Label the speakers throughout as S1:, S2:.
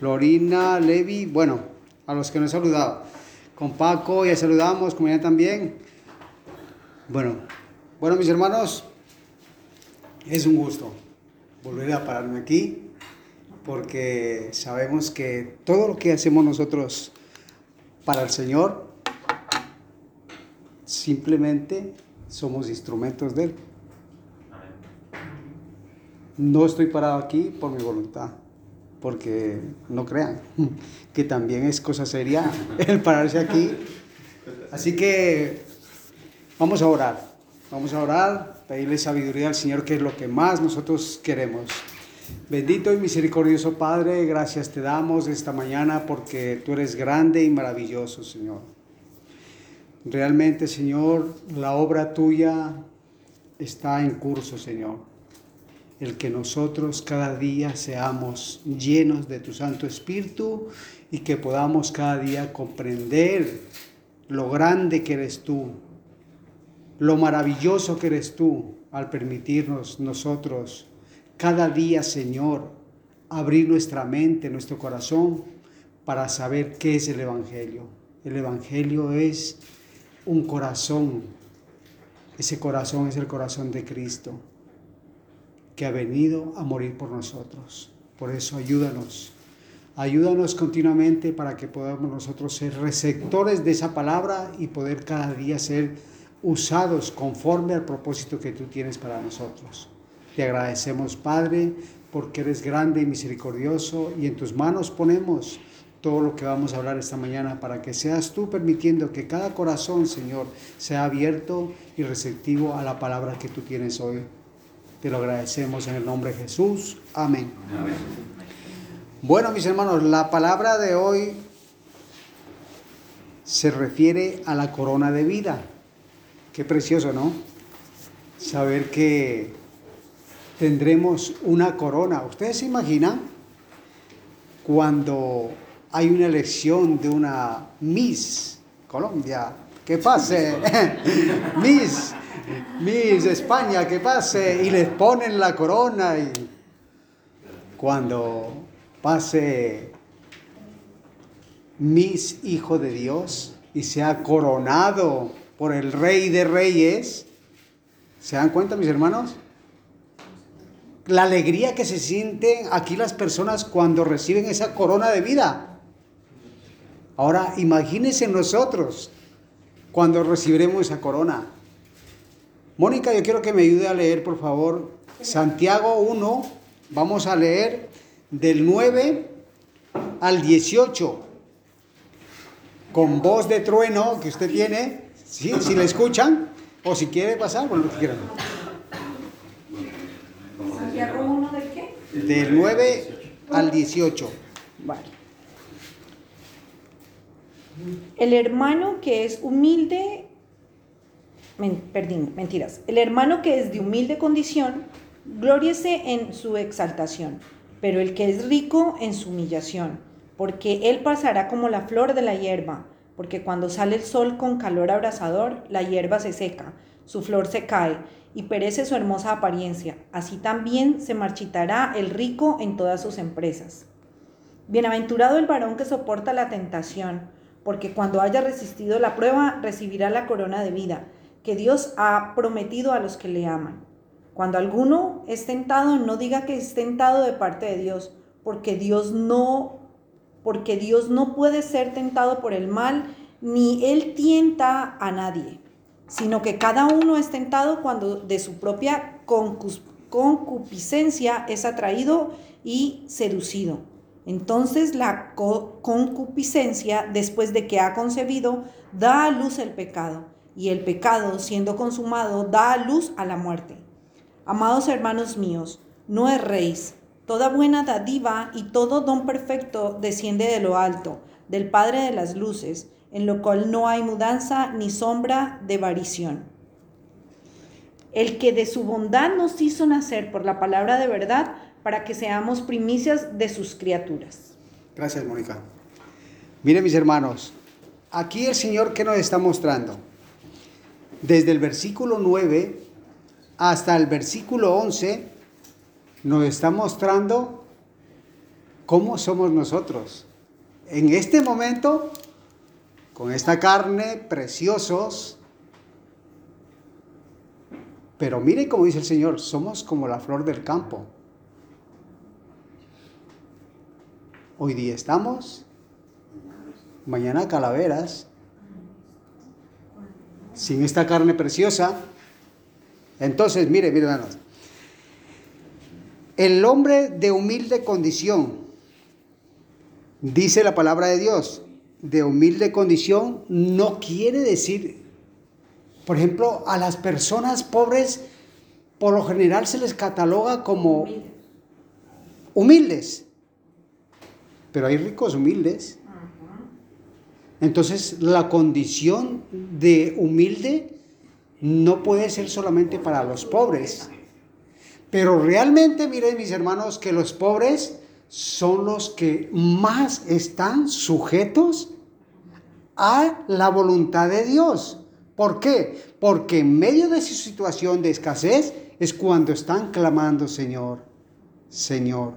S1: Florina, Levi, bueno, a los que nos he saludado. Con Paco ya saludamos, con ella también. Bueno, bueno mis hermanos, es un gusto volver a pararme aquí porque sabemos que todo lo que hacemos nosotros para el Señor, simplemente somos instrumentos de Él. No estoy parado aquí por mi voluntad, porque no crean que también es cosa seria el pararse aquí. Así que vamos a orar, vamos a orar, pedirle sabiduría al Señor, que es lo que más nosotros queremos. Bendito y misericordioso Padre, gracias te damos esta mañana porque tú eres grande y maravilloso, Señor. Realmente, Señor, la obra tuya está en curso, Señor el que nosotros cada día seamos llenos de tu Santo Espíritu y que podamos cada día comprender lo grande que eres tú, lo maravilloso que eres tú al permitirnos nosotros cada día, Señor, abrir nuestra mente, nuestro corazón para saber qué es el Evangelio. El Evangelio es un corazón, ese corazón es el corazón de Cristo que ha venido a morir por nosotros. Por eso ayúdanos. Ayúdanos continuamente para que podamos nosotros ser receptores de esa palabra y poder cada día ser usados conforme al propósito que tú tienes para nosotros. Te agradecemos, Padre, porque eres grande y misericordioso y en tus manos ponemos todo lo que vamos a hablar esta mañana para que seas tú permitiendo que cada corazón, Señor, sea abierto y receptivo a la palabra que tú tienes hoy. Te lo agradecemos en el nombre de Jesús. Amén. Bueno, mis hermanos, la palabra de hoy se refiere a la corona de vida. Qué precioso, ¿no? Saber que tendremos una corona. ¿Ustedes se imaginan cuando hay una elección de una Miss Colombia? ¿Qué pase? Miss Miss España, que pase, y les ponen la corona y cuando pase Miss Hijo de Dios y sea coronado por el Rey de Reyes, ¿se dan cuenta mis hermanos? La alegría que se sienten aquí las personas cuando reciben esa corona de vida. Ahora imagínense nosotros cuando recibiremos esa corona. Mónica, yo quiero que me ayude a leer, por favor, Santiago 1, vamos a leer del 9 al 18, con voz de trueno que usted tiene, ¿sí? si le escuchan, o si quiere pasar, bueno, lo que quieran.
S2: ¿Santiago 1 del qué?
S1: Del 9 al 18.
S2: Vale. El hermano que es humilde perdí, mentiras. El hermano que es de humilde condición, gloriese en su exaltación, pero el que es rico en su humillación, porque él pasará como la flor de la hierba, porque cuando sale el sol con calor abrasador, la hierba se seca, su flor se cae, y perece su hermosa apariencia. Así también se marchitará el rico en todas sus empresas. Bienaventurado el varón que soporta la tentación, porque cuando haya resistido la prueba, recibirá la corona de vida que Dios ha prometido a los que le aman. Cuando alguno es tentado, no diga que es tentado de parte de Dios, porque Dios no porque Dios no puede ser tentado por el mal, ni él tienta a nadie, sino que cada uno es tentado cuando de su propia concupiscencia es atraído y seducido. Entonces la concupiscencia, después de que ha concebido, da a luz el pecado y el pecado, siendo consumado, da luz a la muerte. Amados hermanos míos, no erréis. Toda buena dádiva y todo don perfecto desciende de lo alto, del Padre de las luces, en lo cual no hay mudanza ni sombra de variación. El que de su bondad nos hizo nacer por la palabra de verdad, para que seamos primicias de sus criaturas.
S1: Gracias, Mónica. Miren, mis hermanos, aquí el Señor que nos está mostrando desde el versículo 9 hasta el versículo 11, nos está mostrando cómo somos nosotros. En este momento, con esta carne, preciosos, pero mire como dice el Señor, somos como la flor del campo. Hoy día estamos, mañana calaveras, sin esta carne preciosa. Entonces, mire, mire, hermanos. El hombre de humilde condición, dice la palabra de Dios, de humilde condición no quiere decir, por ejemplo, a las personas pobres por lo general se les cataloga como humildes. Pero hay ricos humildes. Entonces la condición de humilde no puede ser solamente para los pobres. Pero realmente, miren mis hermanos, que los pobres son los que más están sujetos a la voluntad de Dios. ¿Por qué? Porque en medio de su situación de escasez es cuando están clamando, Señor, Señor.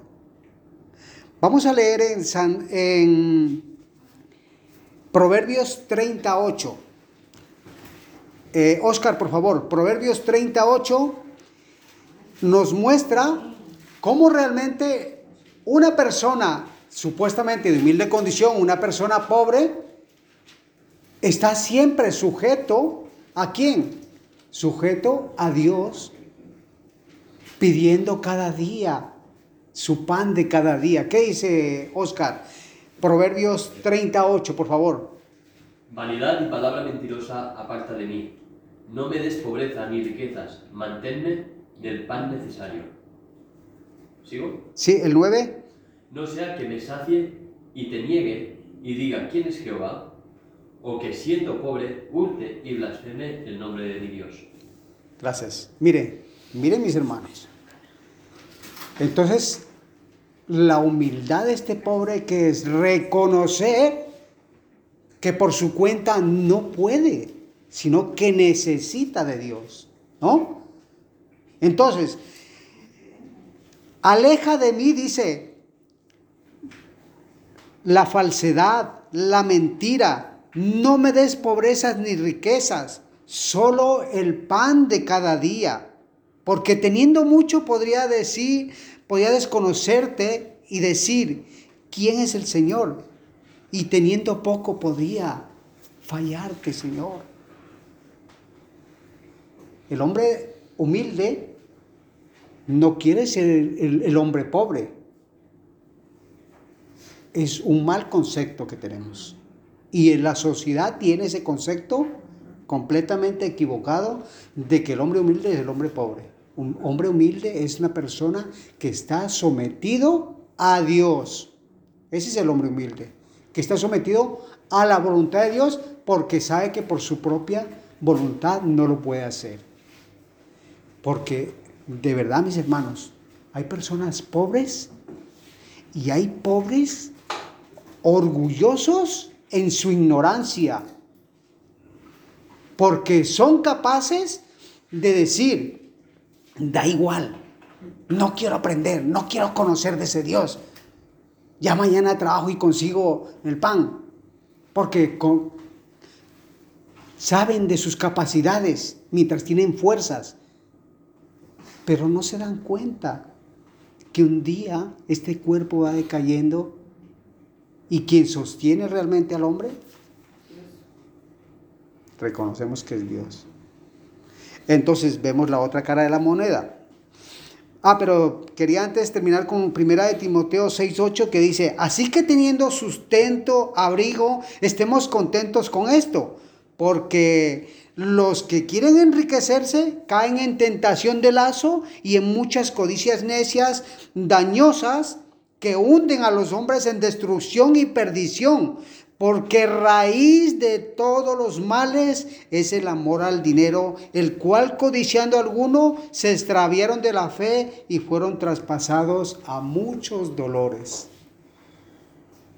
S1: Vamos a leer en, San, en Proverbios 38. Eh, Oscar, por favor, Proverbios 38 nos muestra cómo realmente una persona supuestamente de humilde condición, una persona pobre, está siempre sujeto a quién? Sujeto a Dios, pidiendo cada día su pan de cada día. ¿Qué dice Oscar? Proverbios 38, por favor.
S3: Vanidad y palabra mentirosa aparta de mí. No me des pobreza ni riquezas, manténme del pan necesario. ¿Sigo?
S1: Sí, el 9.
S3: No sea que me sacie y te niegue y diga quién es Jehová, o que siendo pobre hurte y blasfeme el nombre de mi Dios.
S1: Gracias. Mire, mire mis hermanos. Entonces, la humildad de este pobre que es reconocer que por su cuenta no puede, sino que necesita de Dios, ¿no? Entonces, aleja de mí, dice, la falsedad, la mentira, no me des pobrezas ni riquezas, solo el pan de cada día. Porque teniendo mucho podría decir, podía desconocerte y decir, ¿quién es el Señor? Y teniendo poco podía fallarte, Señor. El hombre humilde no quiere ser el, el hombre pobre. Es un mal concepto que tenemos. Y en la sociedad tiene ese concepto completamente equivocado de que el hombre humilde es el hombre pobre. Un hombre humilde es una persona que está sometido a Dios. Ese es el hombre humilde, que está sometido a la voluntad de Dios porque sabe que por su propia voluntad no lo puede hacer. Porque de verdad, mis hermanos, hay personas pobres y hay pobres orgullosos en su ignorancia, porque son capaces de decir, da igual. No quiero aprender, no quiero conocer de ese Dios. Ya mañana trabajo y consigo el pan, porque saben de sus capacidades mientras tienen fuerzas, pero no se dan cuenta que un día este cuerpo va decayendo y quien sostiene realmente al hombre, reconocemos que es Dios. Entonces vemos la otra cara de la moneda. Ah, pero quería antes terminar con primera de Timoteo 6:8 que dice, "Así que teniendo sustento, abrigo, estemos contentos con esto, porque los que quieren enriquecerse caen en tentación de lazo y en muchas codicias necias, dañosas, que hunden a los hombres en destrucción y perdición, porque raíz de todos los males es el amor al dinero, el cual codiciando alguno se extraviaron de la fe y fueron traspasados a muchos dolores.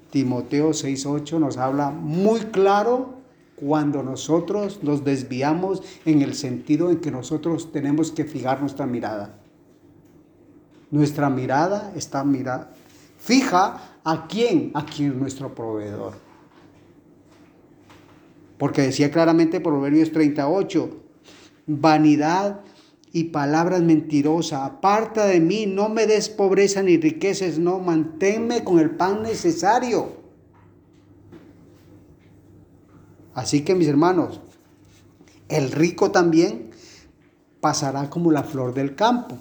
S1: Timoteo 6:8 nos habla muy claro cuando nosotros nos desviamos en el sentido en que nosotros tenemos que fijar nuestra mirada. Nuestra mirada está mirada fija a quién, a quién es nuestro proveedor. Porque decía claramente Proverbios 38, vanidad y palabras mentirosas, aparta de mí, no me des pobreza ni riquezas, no, manténme con el pan necesario. Así que mis hermanos, el rico también pasará como la flor del campo.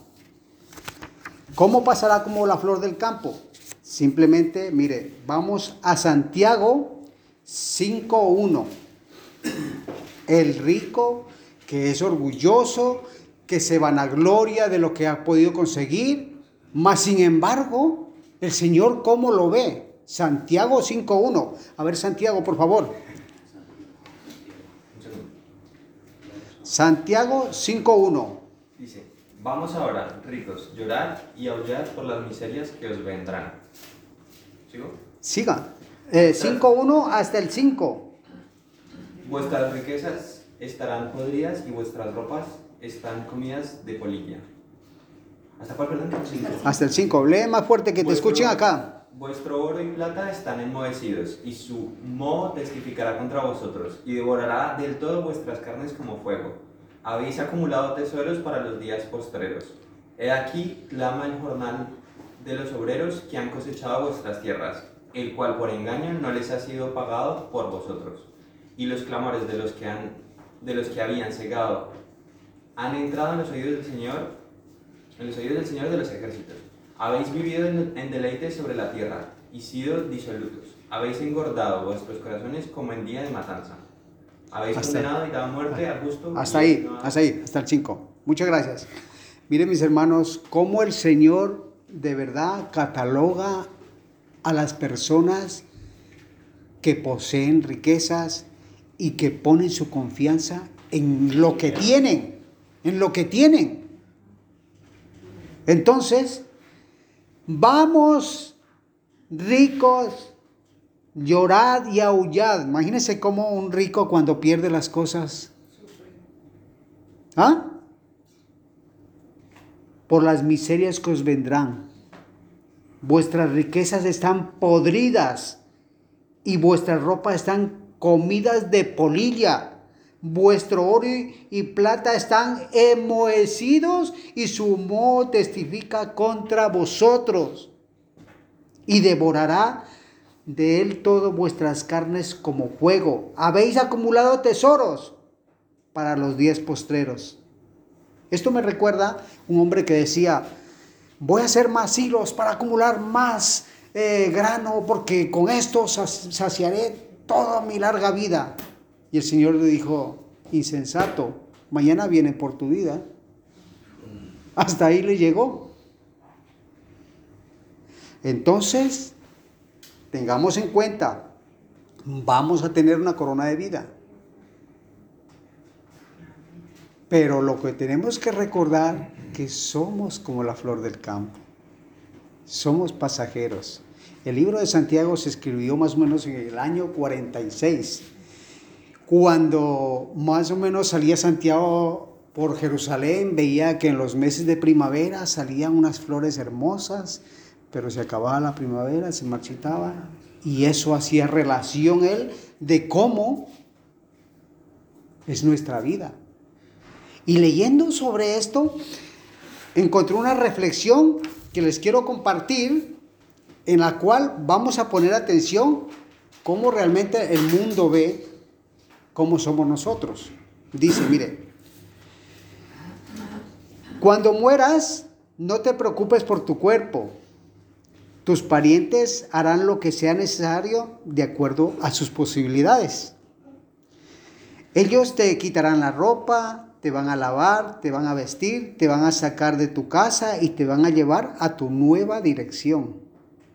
S1: ¿Cómo pasará como la flor del campo? Simplemente, mire, vamos a Santiago 5.1. El rico que es orgulloso, que se vanagloria de lo que ha podido conseguir, mas sin embargo, el Señor cómo lo ve. Santiago 5.1. A ver, Santiago, por favor. Santiago 5.1.
S4: Dice, vamos ahora, ricos, llorad y aullad por las miserias que os vendrán. ¿Sigo?
S1: Siga. Eh, 5.1 hasta el 5.
S4: Vuestras riquezas estarán podridas y vuestras ropas están comidas de polilla. ¿Hasta cuál, perdón? Cinco.
S1: Hasta el 5. Lee más fuerte que te escuchen acá.
S4: Vuestro oro y plata están enmohecidos, y su moho testificará contra vosotros, y devorará del todo vuestras carnes como fuego. Habéis acumulado tesoros para los días postreros. He aquí clama el jornal de los obreros que han cosechado vuestras tierras, el cual por engaño no les ha sido pagado por vosotros. Y los clamores de los que, han, de los que habían cegado han entrado en los oídos del Señor, en los oídos del Señor de los ejércitos. Habéis vivido en, en deleites sobre la tierra y sido disolutos. Habéis engordado vuestros corazones como en día de matanza. Habéis
S1: Hasta-
S4: condenado y dado muerte al justo.
S1: Hasta ahí,
S4: no-
S1: hasta ahí, hasta el 5. Muchas gracias. Miren mis hermanos, cómo el Señor de verdad cataloga a las personas que poseen riquezas y que ponen su confianza en lo que tienen, en lo que tienen. Entonces, vamos ricos, llorad y aullad. Imagínense cómo un rico cuando pierde las cosas. ¿Ah? Por las miserias que os vendrán. Vuestras riquezas están podridas y vuestras ropas están comidas de polilla. Vuestro oro y plata están enmohecidos y su moho testifica contra vosotros. Y devorará de él todas vuestras carnes como fuego. Habéis acumulado tesoros para los días postreros. Esto me recuerda un hombre que decía, voy a hacer más hilos para acumular más eh, grano, porque con esto saci- saciaré toda mi larga vida. Y el Señor le dijo, insensato, mañana viene por tu vida. Hasta ahí le llegó. Entonces, tengamos en cuenta, vamos a tener una corona de vida. Pero lo que tenemos que recordar que somos como la flor del campo. Somos pasajeros. El libro de Santiago se escribió más o menos en el año 46, cuando más o menos salía Santiago por Jerusalén, veía que en los meses de primavera salían unas flores hermosas, pero se acababa la primavera, se marchitaba, y eso hacía relación él de cómo es nuestra vida. Y leyendo sobre esto, encontré una reflexión que les quiero compartir, en la cual vamos a poner atención cómo realmente el mundo ve cómo somos nosotros. Dice, mire, cuando mueras, no te preocupes por tu cuerpo. Tus parientes harán lo que sea necesario de acuerdo a sus posibilidades. Ellos te quitarán la ropa, te van a lavar, te van a vestir, te van a sacar de tu casa y te van a llevar a tu nueva dirección.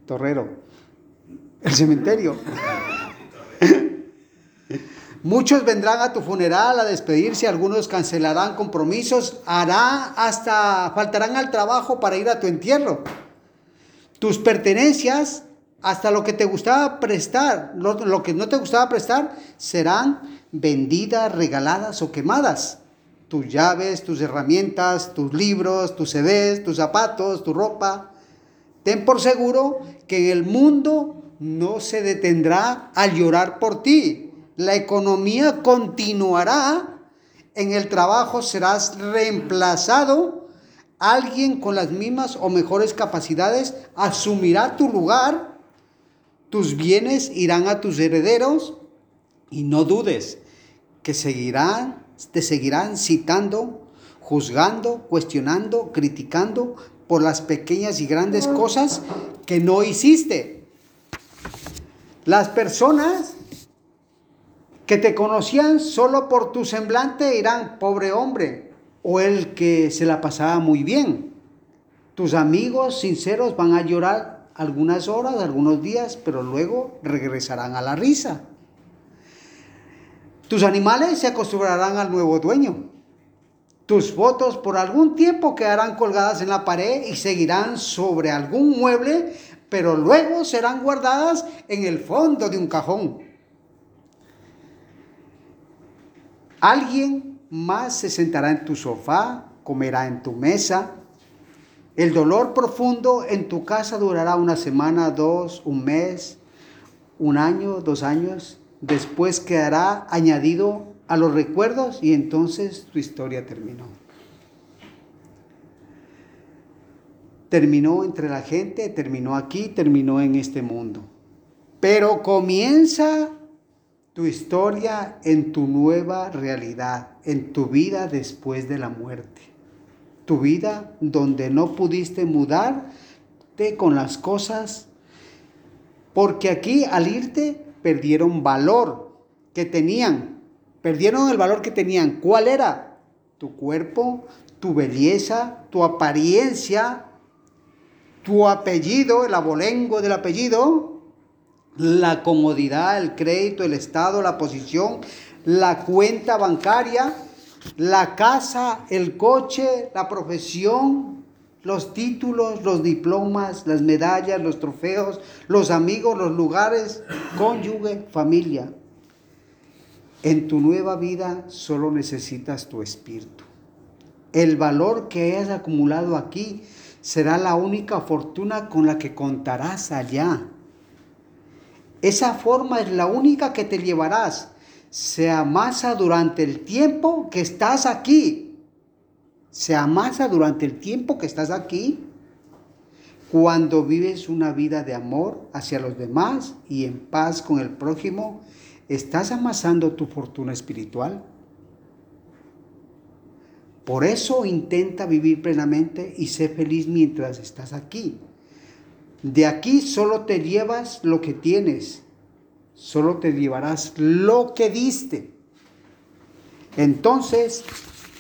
S1: Torrero, el cementerio. Muchos vendrán a tu funeral a despedirse, algunos cancelarán compromisos, hará hasta faltarán al trabajo para ir a tu entierro. Tus pertenencias, hasta lo que te gustaba prestar, lo, lo que no te gustaba prestar, serán vendidas, regaladas o quemadas. tus llaves, tus herramientas, tus libros, tus CDs, tus zapatos, tu ropa. Ten por seguro que el mundo no se detendrá al llorar por ti. La economía continuará. En el trabajo serás reemplazado. Alguien con las mismas o mejores capacidades asumirá tu lugar. Tus bienes irán a tus herederos. Y no dudes que seguirán, te seguirán citando, juzgando, cuestionando, criticando por las pequeñas y grandes cosas que no hiciste. Las personas que te conocían solo por tu semblante dirán, pobre hombre, o el que se la pasaba muy bien. Tus amigos sinceros van a llorar algunas horas, algunos días, pero luego regresarán a la risa. Tus animales se acostumbrarán al nuevo dueño. Tus fotos por algún tiempo quedarán colgadas en la pared y seguirán sobre algún mueble, pero luego serán guardadas en el fondo de un cajón. Alguien más se sentará en tu sofá, comerá en tu mesa. El dolor profundo en tu casa durará una semana, dos, un mes, un año, dos años después quedará añadido a los recuerdos y entonces tu historia terminó. Terminó entre la gente, terminó aquí, terminó en este mundo. Pero comienza tu historia en tu nueva realidad, en tu vida después de la muerte. Tu vida donde no pudiste mudarte con las cosas, porque aquí al irte perdieron valor que tenían. Perdieron el valor que tenían. ¿Cuál era? Tu cuerpo, tu belleza, tu apariencia, tu apellido, el abolengo del apellido, la comodidad, el crédito, el estado, la posición, la cuenta bancaria, la casa, el coche, la profesión, los títulos, los diplomas, las medallas, los trofeos, los amigos, los lugares, cónyuge, familia. En tu nueva vida solo necesitas tu espíritu. El valor que hayas acumulado aquí será la única fortuna con la que contarás allá. Esa forma es la única que te llevarás. Se amasa durante el tiempo que estás aquí se amasa durante el tiempo que estás aquí, cuando vives una vida de amor hacia los demás y en paz con el prójimo, estás amasando tu fortuna espiritual. Por eso intenta vivir plenamente y sé feliz mientras estás aquí. De aquí solo te llevas lo que tienes, solo te llevarás lo que diste. Entonces,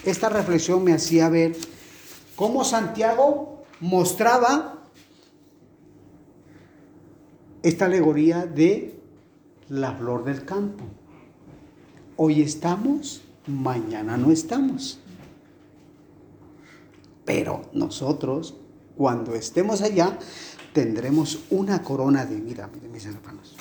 S1: esta reflexión me hacía ver cómo Santiago mostraba esta alegoría de la flor del campo. Hoy estamos, mañana no estamos. Pero nosotros, cuando estemos allá, tendremos una corona de vida, mis hermanos.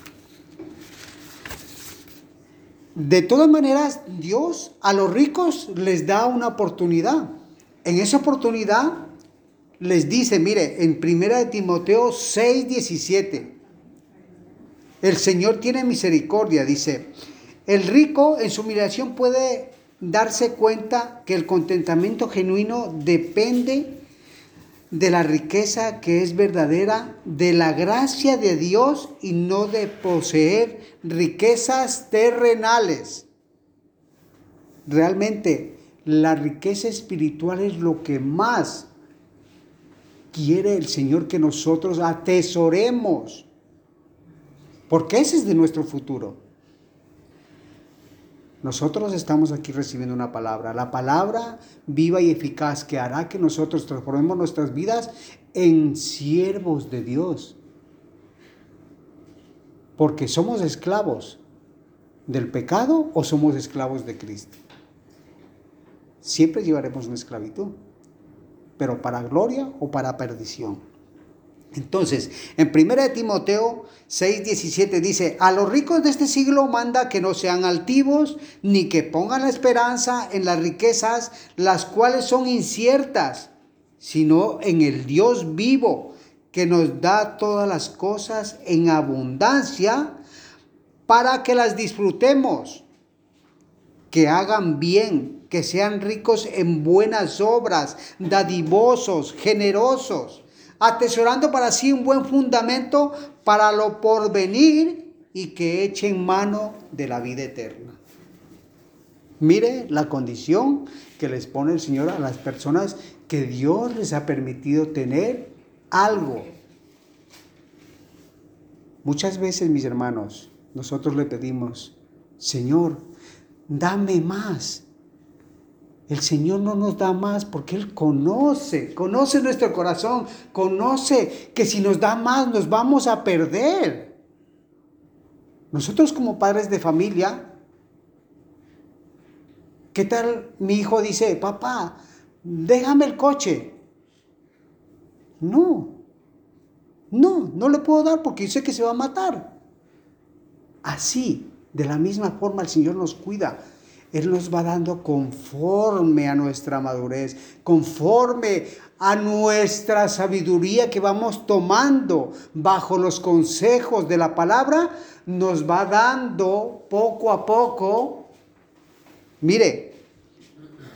S1: De todas maneras, Dios a los ricos les da una oportunidad. En esa oportunidad les dice, mire, en 1 Timoteo 6, 17, el Señor tiene misericordia, dice, el rico en su humillación puede darse cuenta que el contentamiento genuino depende de la riqueza que es verdadera, de la gracia de Dios y no de poseer riquezas terrenales. Realmente la riqueza espiritual es lo que más quiere el Señor que nosotros atesoremos, porque ese es de nuestro futuro. Nosotros estamos aquí recibiendo una palabra, la palabra viva y eficaz que hará que nosotros transformemos nuestras vidas en siervos de Dios. Porque somos esclavos del pecado o somos esclavos de Cristo. Siempre llevaremos una esclavitud, pero para gloria o para perdición. Entonces, en 1 de Timoteo 6:17 dice, a los ricos de este siglo manda que no sean altivos, ni que pongan la esperanza en las riquezas, las cuales son inciertas, sino en el Dios vivo, que nos da todas las cosas en abundancia para que las disfrutemos, que hagan bien, que sean ricos en buenas obras, dadivosos, generosos atesorando para sí un buen fundamento para lo porvenir y que echen mano de la vida eterna. Mire la condición que les pone el Señor a las personas que Dios les ha permitido tener algo. Muchas veces, mis hermanos, nosotros le pedimos, Señor, dame más, el Señor no nos da más porque Él conoce, conoce nuestro corazón, conoce que si nos da más nos vamos a perder. Nosotros como padres de familia, ¿qué tal mi hijo dice, papá, déjame el coche? No, no, no le puedo dar porque yo sé que se va a matar. Así, de la misma forma el Señor nos cuida. Él nos va dando conforme a nuestra madurez, conforme a nuestra sabiduría que vamos tomando bajo los consejos de la palabra, nos va dando poco a poco, mire,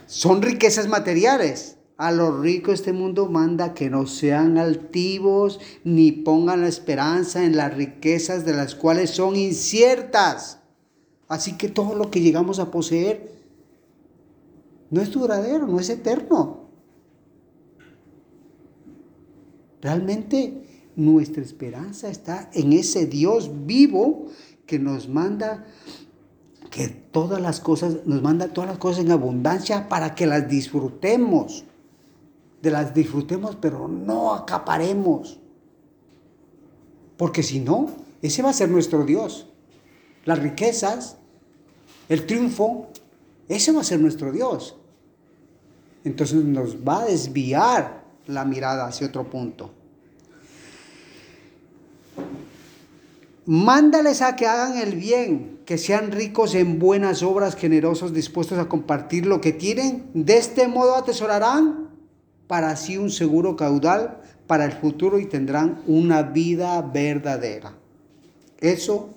S1: son riquezas materiales. A los ricos este mundo manda que no sean altivos ni pongan la esperanza en las riquezas de las cuales son inciertas Así que todo lo que llegamos a poseer no es duradero, no es eterno. Realmente nuestra esperanza está en ese Dios vivo que nos manda que todas las cosas, nos manda todas las cosas en abundancia para que las disfrutemos. De las disfrutemos, pero no acaparemos. Porque si no, ese va a ser nuestro Dios. Las riquezas, el triunfo, ese va a ser nuestro Dios. Entonces nos va a desviar la mirada hacia otro punto. Mándales a que hagan el bien, que sean ricos en buenas obras, generosos, dispuestos a compartir lo que tienen. De este modo atesorarán para sí un seguro caudal para el futuro y tendrán una vida verdadera. Eso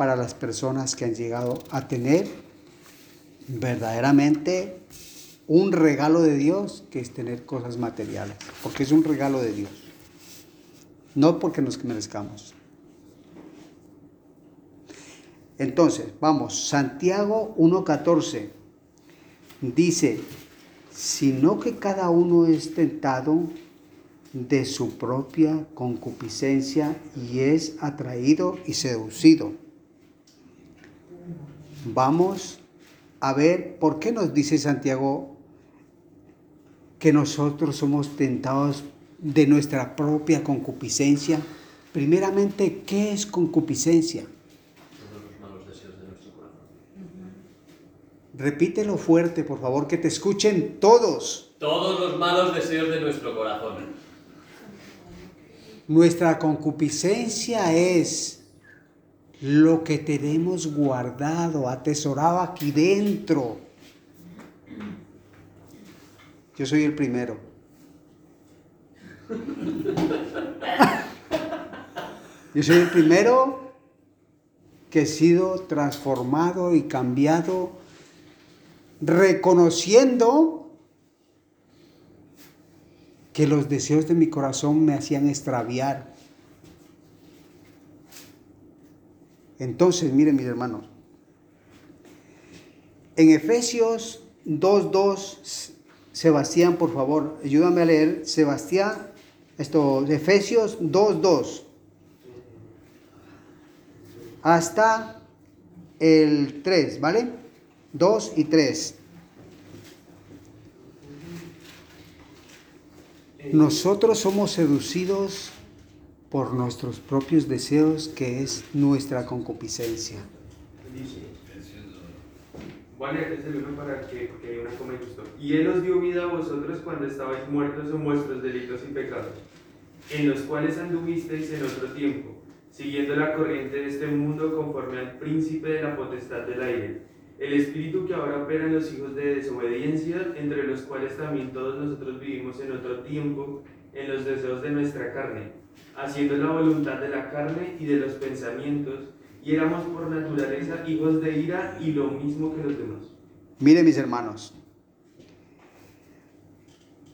S1: para las personas que han llegado a tener verdaderamente un regalo de Dios que es tener cosas materiales, porque es un regalo de Dios, no porque nos merezcamos. Entonces, vamos, Santiago 1.14 dice, sino que cada uno es tentado de su propia concupiscencia y es atraído y seducido Vamos a ver por qué nos dice Santiago que nosotros somos tentados de nuestra propia concupiscencia. Primeramente, ¿qué es concupiscencia?
S3: Todos los malos deseos de nuestro corazón.
S1: Repítelo fuerte, por favor, que te escuchen todos.
S3: Todos los malos deseos de nuestro corazón.
S1: Nuestra concupiscencia es lo que tenemos guardado, atesorado aquí dentro. Yo soy el primero. Yo soy el primero que he sido transformado y cambiado, reconociendo que los deseos de mi corazón me hacían extraviar Entonces, miren mis hermanos, en Efesios 2.2, Sebastián, por favor, ayúdame a leer, Sebastián, esto, Efesios 2.2, hasta el 3, ¿vale? 2 y 3. Nosotros somos seducidos por nuestros propios deseos, que es nuestra concupiscencia.
S5: Uno para que, una Y Él os dio vida a vosotros cuando estabais muertos en vuestros delitos y pecados. en los cuales anduvisteis en otro tiempo, siguiendo la corriente de este mundo conforme al príncipe de la potestad del aire, el espíritu que ahora opera en los hijos de desobediencia, entre los cuales también todos nosotros vivimos en otro tiempo, en los deseos de nuestra carne, haciendo la voluntad de la carne y de los pensamientos, y éramos por naturaleza hijos de ira y lo mismo que los demás.
S1: Miren mis hermanos,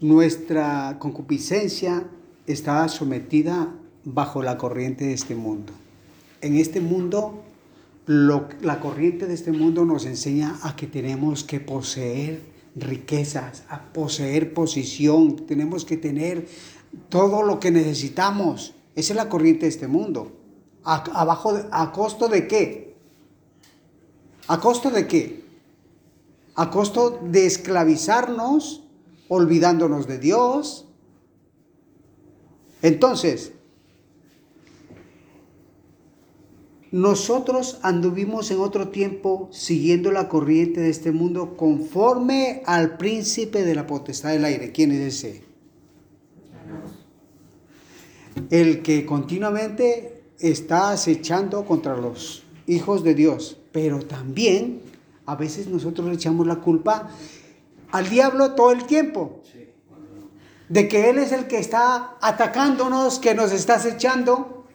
S1: nuestra concupiscencia está sometida bajo la corriente de este mundo. En este mundo, lo- la corriente de este mundo nos enseña a que tenemos que poseer riquezas, a poseer posición, tenemos que tener todo lo que necesitamos. Esa es la corriente de este mundo. ¿A, abajo de- ¿A costo de qué? ¿A costo de qué? A costo de esclavizarnos, olvidándonos de Dios. Entonces, nosotros anduvimos en otro tiempo siguiendo la corriente de este mundo conforme al príncipe de la potestad del aire. ¿Quién es ese? El que continuamente está acechando contra los hijos de Dios, pero también a veces nosotros le echamos la culpa al diablo todo el tiempo. De que Él es el que está atacándonos, que nos está acechando,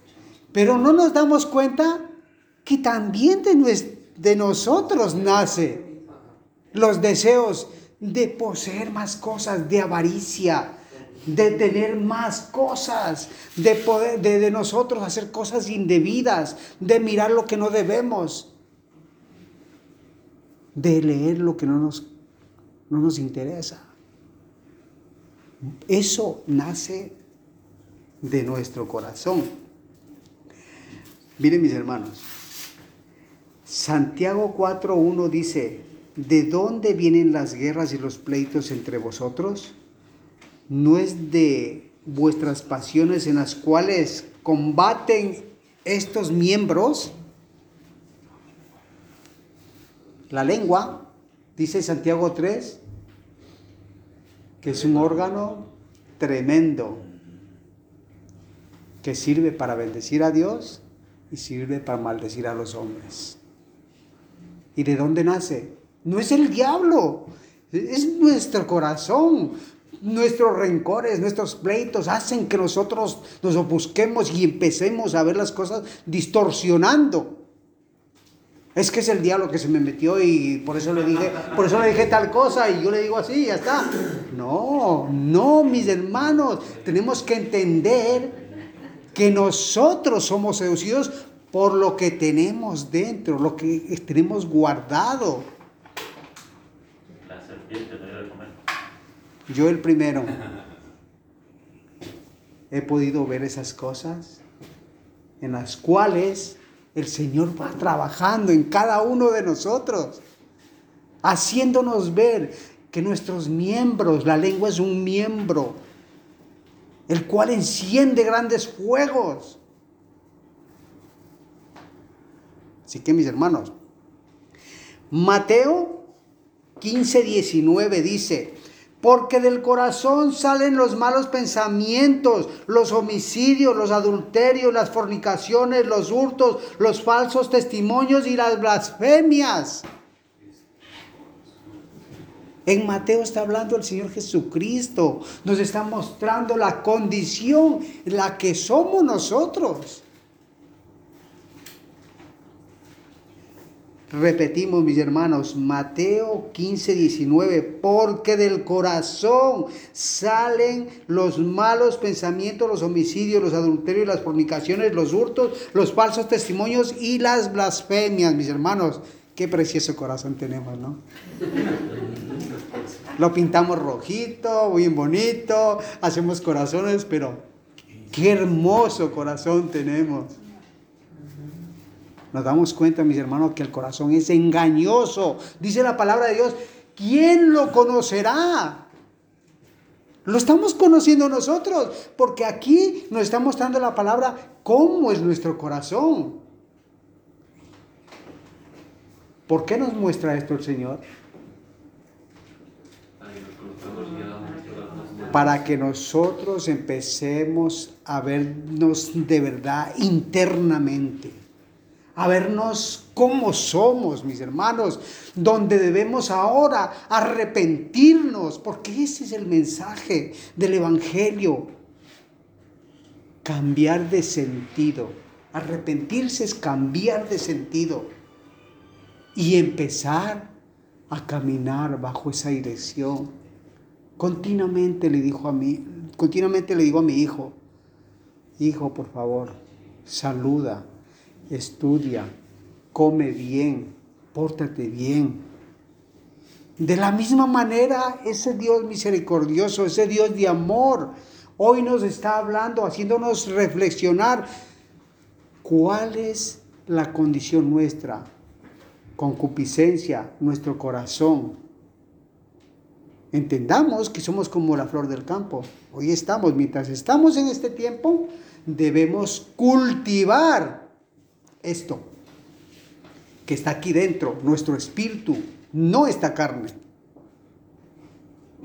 S1: pero no nos damos cuenta que también de, nues- de nosotros nace los deseos de poseer más cosas, de avaricia, de tener más cosas, de poder, de, de nosotros hacer cosas indebidas, de mirar lo que no debemos, de leer lo que no nos, no nos interesa. Eso nace de nuestro corazón. Miren mis hermanos, Santiago 4.1 dice, ¿de dónde vienen las guerras y los pleitos entre vosotros? ¿No es de vuestras pasiones en las cuales combaten estos miembros? La lengua, dice Santiago 3, que es un órgano tremendo que sirve para bendecir a Dios y sirve para maldecir a los hombres. ¿Y de dónde nace? No es el diablo, es nuestro corazón. Nuestros rencores, nuestros pleitos hacen que nosotros nos ofusquemos y empecemos a ver las cosas distorsionando. Es que es el diablo que se me metió y por eso le dije, por eso le dije tal cosa y yo le digo así, ya está. No, no, mis hermanos, tenemos que entender que nosotros somos seducidos por lo que tenemos dentro, lo que tenemos guardado.
S6: La serpiente.
S1: Yo el primero he podido ver esas cosas en las cuales el Señor va trabajando en cada uno de nosotros, haciéndonos ver que nuestros miembros, la lengua es un miembro, el cual enciende grandes fuegos. Así que mis hermanos, Mateo 15, 19 dice, porque del corazón salen los malos pensamientos, los homicidios, los adulterios, las fornicaciones, los hurtos, los falsos testimonios y las blasfemias. En Mateo está hablando el Señor Jesucristo, nos está mostrando la condición la que somos nosotros. Repetimos, mis hermanos, Mateo 15, 19, porque del corazón salen los malos pensamientos, los homicidios, los adulterios, las fornicaciones, los hurtos, los falsos testimonios y las blasfemias, mis hermanos. Qué precioso corazón tenemos, ¿no? Lo pintamos rojito, bien bonito, hacemos corazones, pero qué hermoso corazón tenemos. Nos damos cuenta, mis hermanos, que el corazón es engañoso. Dice la palabra de Dios, ¿quién lo conocerá? Lo estamos conociendo nosotros, porque aquí nos está mostrando la palabra cómo es nuestro corazón. ¿Por qué nos muestra esto el Señor?
S3: Para que
S1: nosotros empecemos a vernos de verdad internamente, a vernos como somos, mis hermanos, donde debemos ahora arrepentirnos, porque ese es el mensaje del Evangelio, cambiar de sentido. Arrepentirse es cambiar de sentido y empezar a caminar bajo esa dirección. Continuamente le dijo a mí, continuamente le digo a mi hijo, hijo, por favor, saluda, estudia, come bien, pórtate bien. De la misma manera, ese Dios misericordioso, ese Dios de amor, hoy nos está hablando, haciéndonos reflexionar cuál es la condición nuestra, concupiscencia, nuestro corazón. Entendamos que somos como la flor del campo. Hoy estamos, mientras estamos en este tiempo, debemos cultivar esto que está aquí dentro, nuestro espíritu, no esta carne.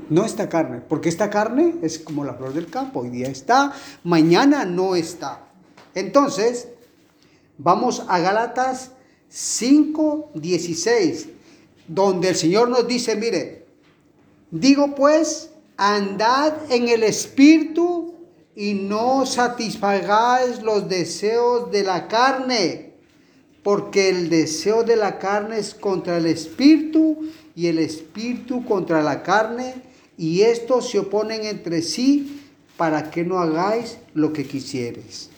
S1: No esta carne, porque esta carne es como la flor del campo, hoy día está, mañana no está. Entonces, vamos a Gálatas 5, 16, donde el Señor nos dice, mire, digo pues, andad en el espíritu y no satisfagáis los deseos de la carne, porque el deseo de la carne es contra el espíritu y el espíritu contra la carne, y estos se oponen entre sí para que no hagáis lo que quisieres.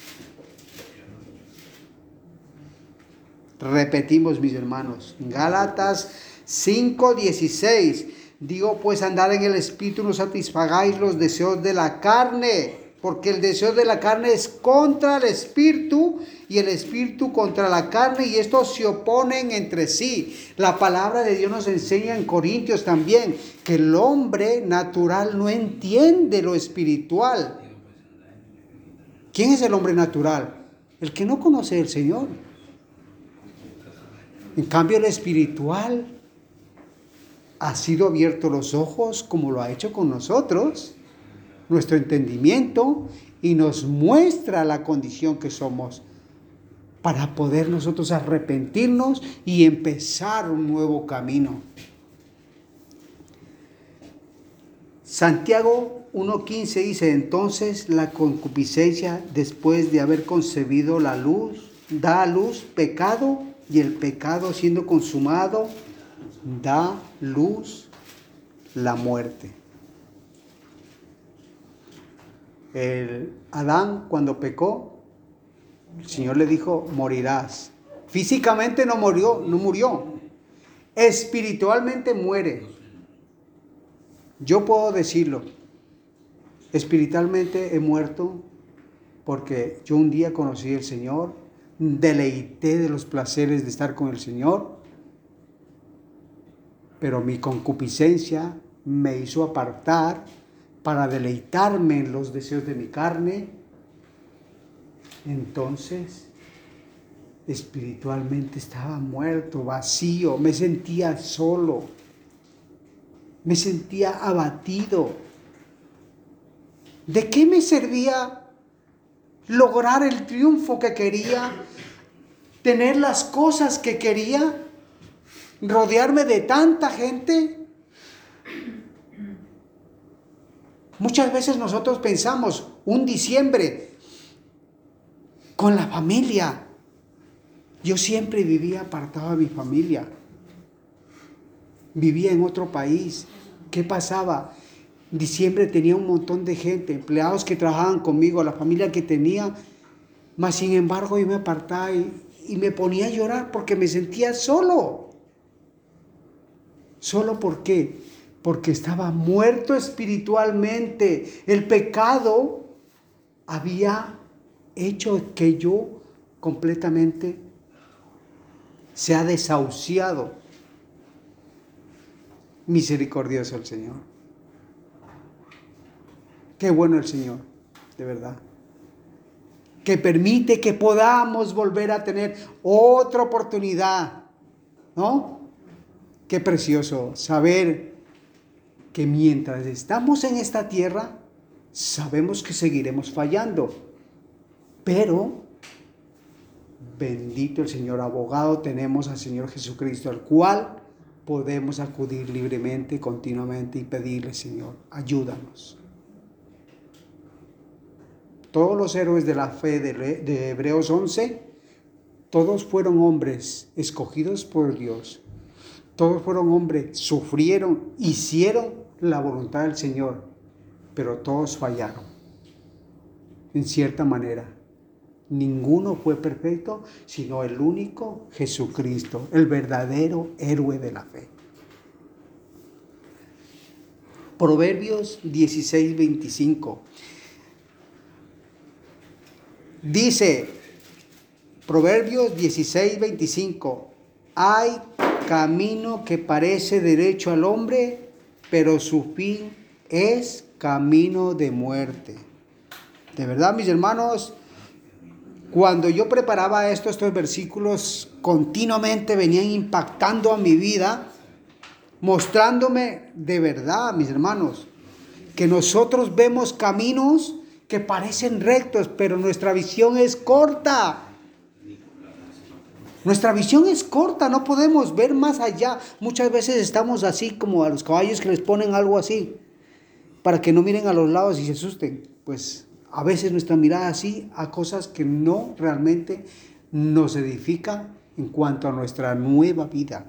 S1: Repetimos, mis hermanos, Gálatas 5:16. Digo, pues andar en el espíritu no satisfagáis los deseos de la carne, porque el deseo de la carne es contra el espíritu y el espíritu contra la carne y estos se oponen entre sí. La palabra de Dios nos enseña en Corintios también que el hombre natural no entiende lo espiritual. ¿Quién es el hombre natural? El que no conoce al Señor. En cambio, el espiritual ha sido abierto los ojos como lo ha hecho con nosotros, nuestro entendimiento, y nos muestra la condición que somos para poder nosotros arrepentirnos y empezar un nuevo camino. Santiago 1.15 dice, entonces la concupiscencia después de haber concebido la luz, da a luz pecado y el pecado siendo consumado da luz la muerte. El Adán cuando pecó, el Señor le dijo, morirás. Físicamente no murió, no murió. Espiritualmente muere. Yo puedo decirlo. Espiritualmente he muerto porque yo un día conocí al Señor, deleité de los placeres de estar con el Señor, pero mi concupiscencia me hizo apartar para deleitarme en los deseos de mi carne. Entonces, espiritualmente estaba muerto, vacío, me sentía solo, me sentía abatido. ¿De qué me servía lograr el triunfo que quería, tener las cosas que quería, rodearme de tanta gente. Muchas veces nosotros pensamos un diciembre con la familia. Yo siempre vivía apartado de mi familia. Vivía en otro país. ¿Qué pasaba? diciembre tenía un montón de gente, empleados que trabajaban conmigo, la familia que tenía, mas sin embargo yo me apartaba y, me ponía a llorar porque me sentía solo. ¿Solo por qué? Porque estaba muerto espiritualmente. El pecado había hecho que yo completamente sea desahuciado. Misericordioso el Señor. Qué bueno el Señor, de verdad. Que permite que podamos volver a tener otra oportunidad, ¿no? Qué precioso saber que mientras estamos en esta tierra, Sabemos que seguiremos fallando, pero bendito el Señor abogado, tenemos al Señor Jesucristo, al cual podemos acudir libremente, continuamente y pedirle, Señor, ayúdanos. Todos los héroes de la fe de, de Hebreos 11, todos fueron hombres escogidos por Dios. Todos fueron hombres, sufrieron, hicieron la voluntad del Señor, pero todos fallaron, en cierta manera. Ninguno fue perfecto, sino el único Jesucristo, el verdadero héroe de la fe. Proverbios 16, 25. Dice, Proverbios 16, 25, hay camino que parece derecho al hombre, pero su fin es camino de muerte. De verdad, mis hermanos, cuando yo preparaba esto, estos versículos continuamente venían impactando a mi vida, mostrándome de verdad, mis hermanos, que nosotros vemos caminos que parecen rectos, pero nuestra visión es corta. Nuestra visión es corta, no podemos ver más allá. Muchas veces estamos así como a los caballos que les ponen algo así, para que no miren a los lados y se asusten. Pues a veces nuestra mirada así a cosas que no realmente nos edifican en cuanto a nuestra nueva vida.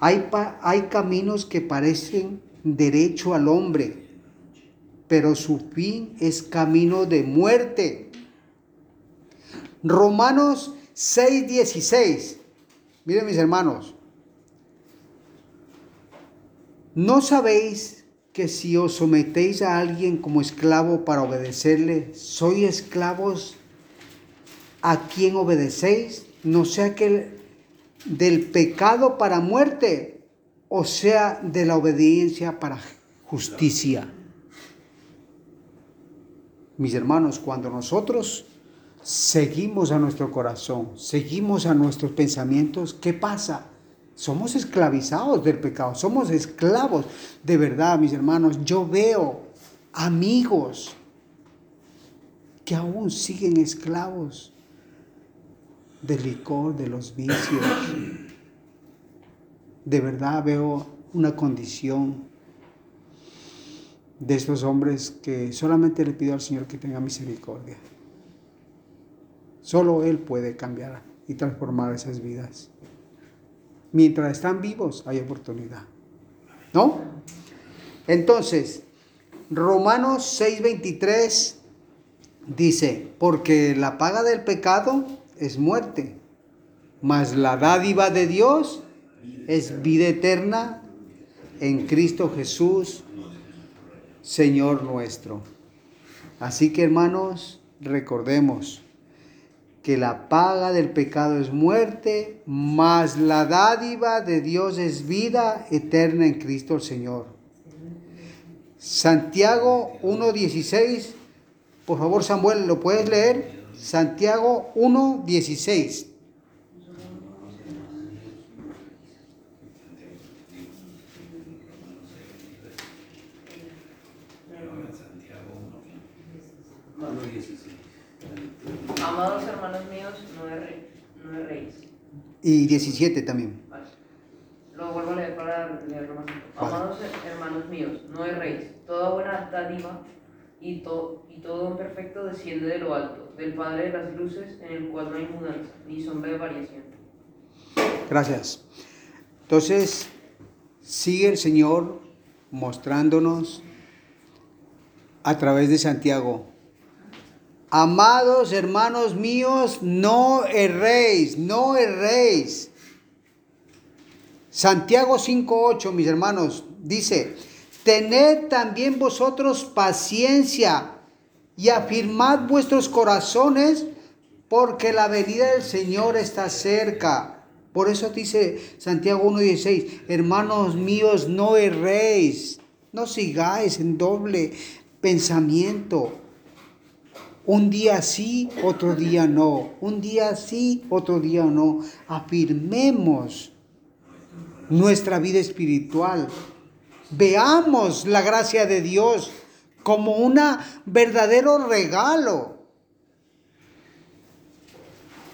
S1: Hay, hay caminos que parecen derecho al hombre, pero su fin es camino de muerte. Romanos 6:16. Miren mis hermanos, ¿no sabéis que si os sometéis a alguien como esclavo para obedecerle, sois esclavos a quien obedecéis, no sea que del pecado para muerte, o sea de la obediencia para justicia. Mis hermanos, cuando nosotros seguimos a nuestro corazón, seguimos a nuestros pensamientos, ¿qué pasa? Somos esclavizados del pecado, somos esclavos. De verdad, mis hermanos, yo veo amigos que aún siguen esclavos del licor, de los vicios. De verdad veo una condición de estos hombres que solamente le pido al Señor que tenga misericordia. Solo Él puede cambiar y transformar esas vidas. Mientras están vivos hay oportunidad. ¿No? Entonces, Romanos 6:23 dice, porque la paga del pecado es muerte, mas la dádiva de Dios es vida eterna en Cristo Jesús, Señor nuestro. Así que hermanos, recordemos, que la paga del pecado es muerte, mas la dádiva de Dios es vida eterna en Cristo el Señor. Santiago 1.16, por favor Samuel, ¿lo puedes leer? Santiago 1.16.
S7: Amados hermanos míos, no erréis.
S1: Y 17 también.
S7: Lo vuelvo a leer para leerlo más. Amados hermanos míos, no erréis. Toda buena dádiva y, to, y todo perfecto desciende de lo alto, del Padre de las luces, en el cual no hay mudanza ni sombra de variación.
S1: Gracias. Entonces, sigue el Señor mostrándonos a través de Santiago Amados hermanos míos, no erréis, no erréis. Santiago 5.8, mis hermanos, dice, tened también vosotros paciencia y afirmad vuestros corazones porque la venida del Señor está cerca. Por eso dice Santiago 1.16, hermanos míos, no erréis, no sigáis en doble pensamiento un día sí, otro día no. Un día sí, otro día no. Afirmemos nuestra vida espiritual. Veamos la gracia de Dios como un verdadero regalo.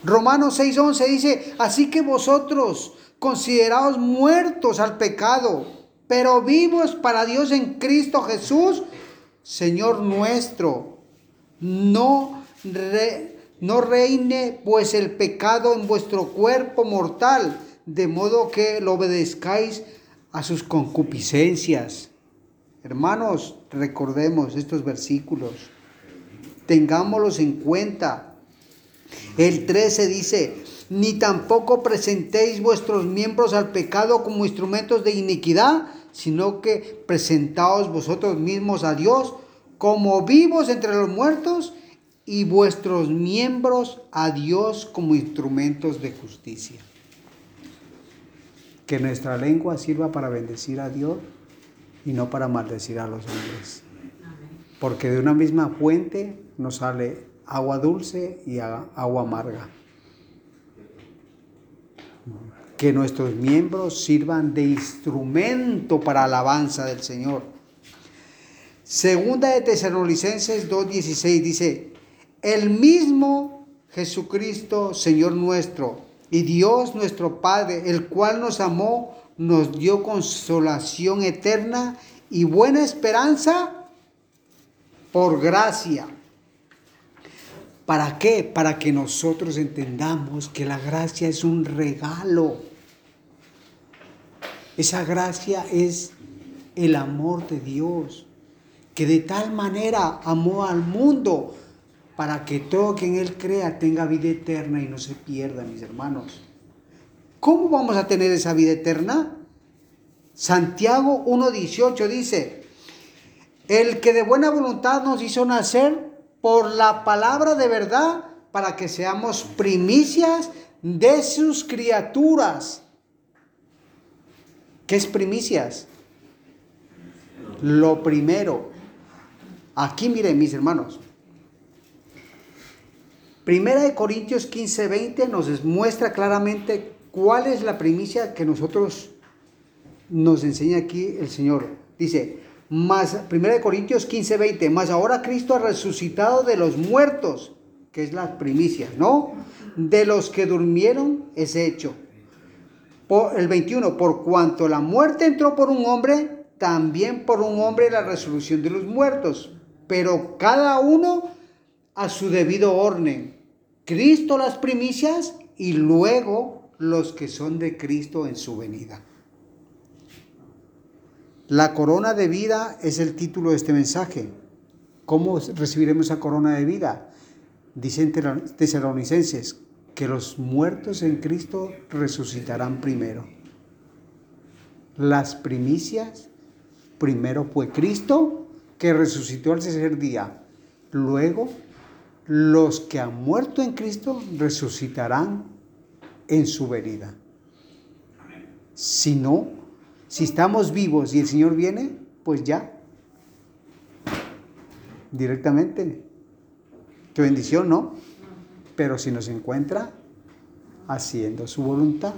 S1: Romanos 6:11 dice, así que vosotros considerados muertos al pecado, pero vivos para Dios en Cristo Jesús, Señor nuestro. No, no reine pues el pecado en vuestro cuerpo mortal, de modo que lo obedezcáis a sus concupiscencias. Hermanos, recordemos estos versículos, tengámoslos en cuenta. El 13 dice, ni tampoco presentéis vuestros miembros al pecado como instrumentos de iniquidad, sino que presentaos vosotros mismos a Dios como vivos entre los muertos y vuestros miembros a Dios como instrumentos de justicia. Que nuestra lengua sirva para bendecir a Dios y no para maldecir a los hombres. Porque de una misma fuente nos sale agua dulce y agua amarga que nuestros miembros sirvan de instrumento para alabanza del Señor. Segunda de Tesalonicenses 2.16 dice, el mismo Jesucristo, Señor nuestro, y Dios nuestro Padre, el cual nos amó, nos dio consolación eterna y buena esperanza por gracia ¿Para qué? Para que nosotros entendamos que la gracia es un regalo. Esa gracia es el amor de Dios, que de tal manera amó al mundo para que todo quien Él crea tenga vida eterna y no se pierda, mis hermanos. ¿Cómo vamos a tener esa vida eterna? Santiago 1.18 dice, el que de buena voluntad nos hizo nacer por la palabra de verdad para que seamos primicias de sus criaturas. ¿Qué es primicias? Lo primero. Aquí miren mis hermanos. Primera de Corintios 15, 20 nos muestra claramente cuál es la primicia que nosotros nos enseña aquí el Señor. Dice, más, 1 Corintios 15, 20, más ahora Cristo ha resucitado de los muertos, que es la primicia, ¿no? De los que durmieron es hecho. Por, el 21, por cuanto la muerte entró por un hombre, también por un hombre la resolución de los muertos, pero cada uno a su debido orden. Cristo las primicias y luego los que son de Cristo en su venida. La corona de vida es el título de este mensaje. ¿Cómo recibiremos esa corona de vida? Dicen tesalonicenses que los muertos en Cristo resucitarán primero. Las primicias, primero fue Cristo que resucitó al tercer día. Luego, los que han muerto en Cristo resucitarán en su venida. Si no, si estamos vivos y el Señor viene, pues ya. Directamente. Qué bendición, ¿no? Pero si nos encuentra haciendo su voluntad.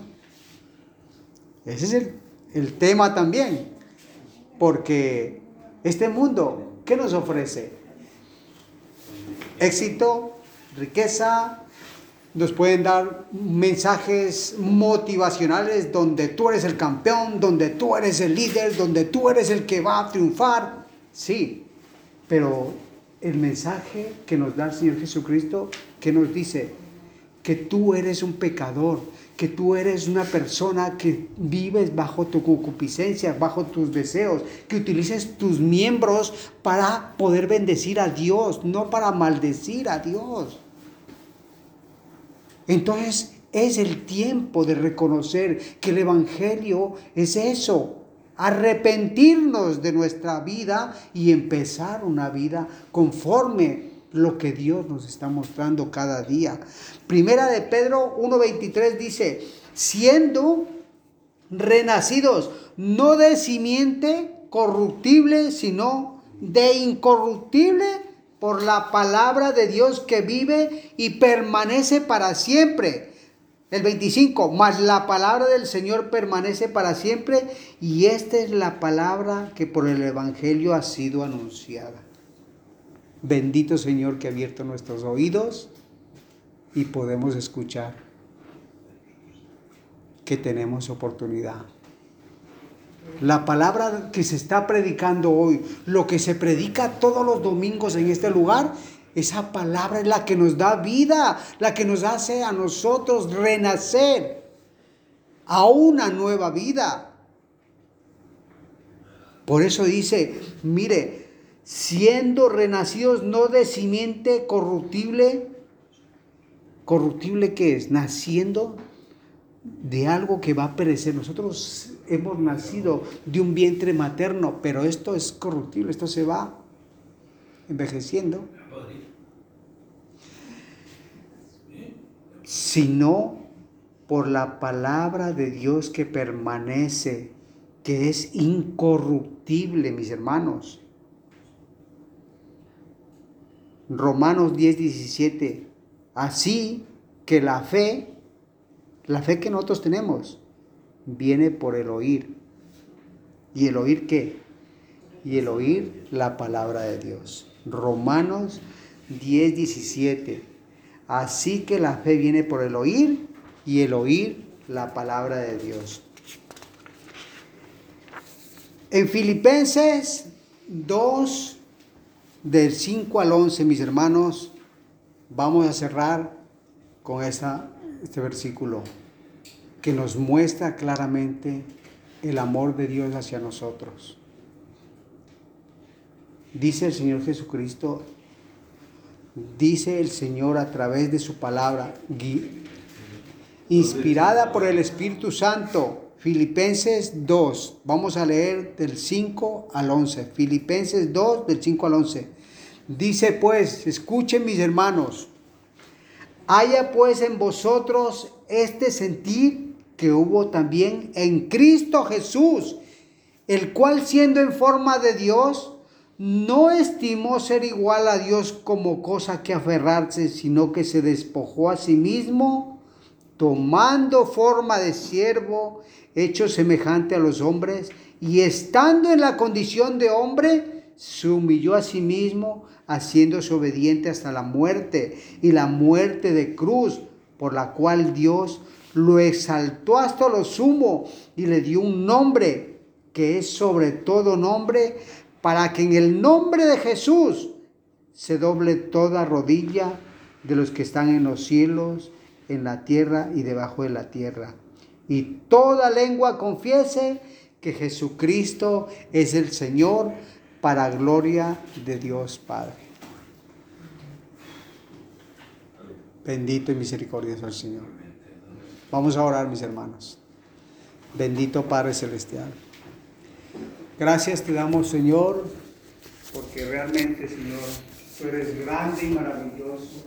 S1: Ese es el, el tema también. Porque este mundo, ¿qué nos ofrece? Éxito, riqueza, nos pueden dar mensajes motivacionales donde tú eres el campeón, donde tú eres el líder, donde tú eres el que va a triunfar. Sí, pero el mensaje que nos da el Señor Jesucristo, que nos dice que tú eres un pecador, que tú eres una persona que vives bajo tu concupiscencia, bajo tus deseos, que utilices tus miembros para poder bendecir a Dios, no para maldecir a Dios. Entonces es el tiempo de reconocer que el Evangelio es eso, arrepentirnos de nuestra vida y empezar una vida conforme lo que Dios nos está mostrando cada día. Primera de Pedro 1.23 dice, siendo renacidos, no de simiente corruptible, sino de incorruptible por la palabra de Dios que vive y permanece para siempre. El 25, mas la palabra del Señor permanece para siempre y esta es la palabra que por el Evangelio ha sido anunciada. Bendito Señor que ha abierto nuestros oídos y podemos escuchar que tenemos oportunidad. La palabra que se está predicando hoy, lo que se predica todos los domingos en este lugar, esa palabra es la que nos da vida, la que nos hace a nosotros renacer a una nueva vida. Por eso dice, mire, siendo renacidos no de simiente corruptible, corruptible que es, naciendo de algo que va a perecer. Nosotros hemos nacido de un vientre materno, pero esto es corruptible, esto se va envejeciendo. Sino por la palabra de Dios que permanece, que es incorruptible, mis hermanos. Romanos 10, 17. Así que la fe, la fe que nosotros tenemos, viene por el oír. ¿Y el oír qué? Y el oír la palabra de Dios. Romanos 10, 17. Así que la fe viene por el oír y el oír la palabra de Dios. En Filipenses 2, del 5 al 11, mis hermanos, vamos a cerrar con esta, este versículo que nos muestra claramente el amor de Dios hacia nosotros. Dice el Señor Jesucristo, dice el Señor a través de su palabra, inspirada por el Espíritu Santo. Filipenses 2, vamos a leer del 5 al 11. Filipenses 2, del 5 al 11. Dice pues, escuchen mis hermanos, haya pues en vosotros este sentir que hubo también en Cristo Jesús, el cual siendo en forma de Dios, no estimó ser igual a Dios como cosa que aferrarse, sino que se despojó a sí mismo tomando forma de siervo, hecho semejante a los hombres, y estando en la condición de hombre, se humilló a sí mismo, haciéndose obediente hasta la muerte, y la muerte de cruz, por la cual Dios lo exaltó hasta lo sumo y le dio un nombre que es sobre todo nombre, para que en el nombre de Jesús se doble toda rodilla de los que están en los cielos en la tierra y debajo de la tierra. Y toda lengua confiese que Jesucristo es el Señor para gloria de Dios Padre. Bendito y misericordioso el Señor. Vamos a orar, mis hermanos. Bendito Padre Celestial. Gracias te damos, Señor, porque realmente, Señor, tú eres grande y maravilloso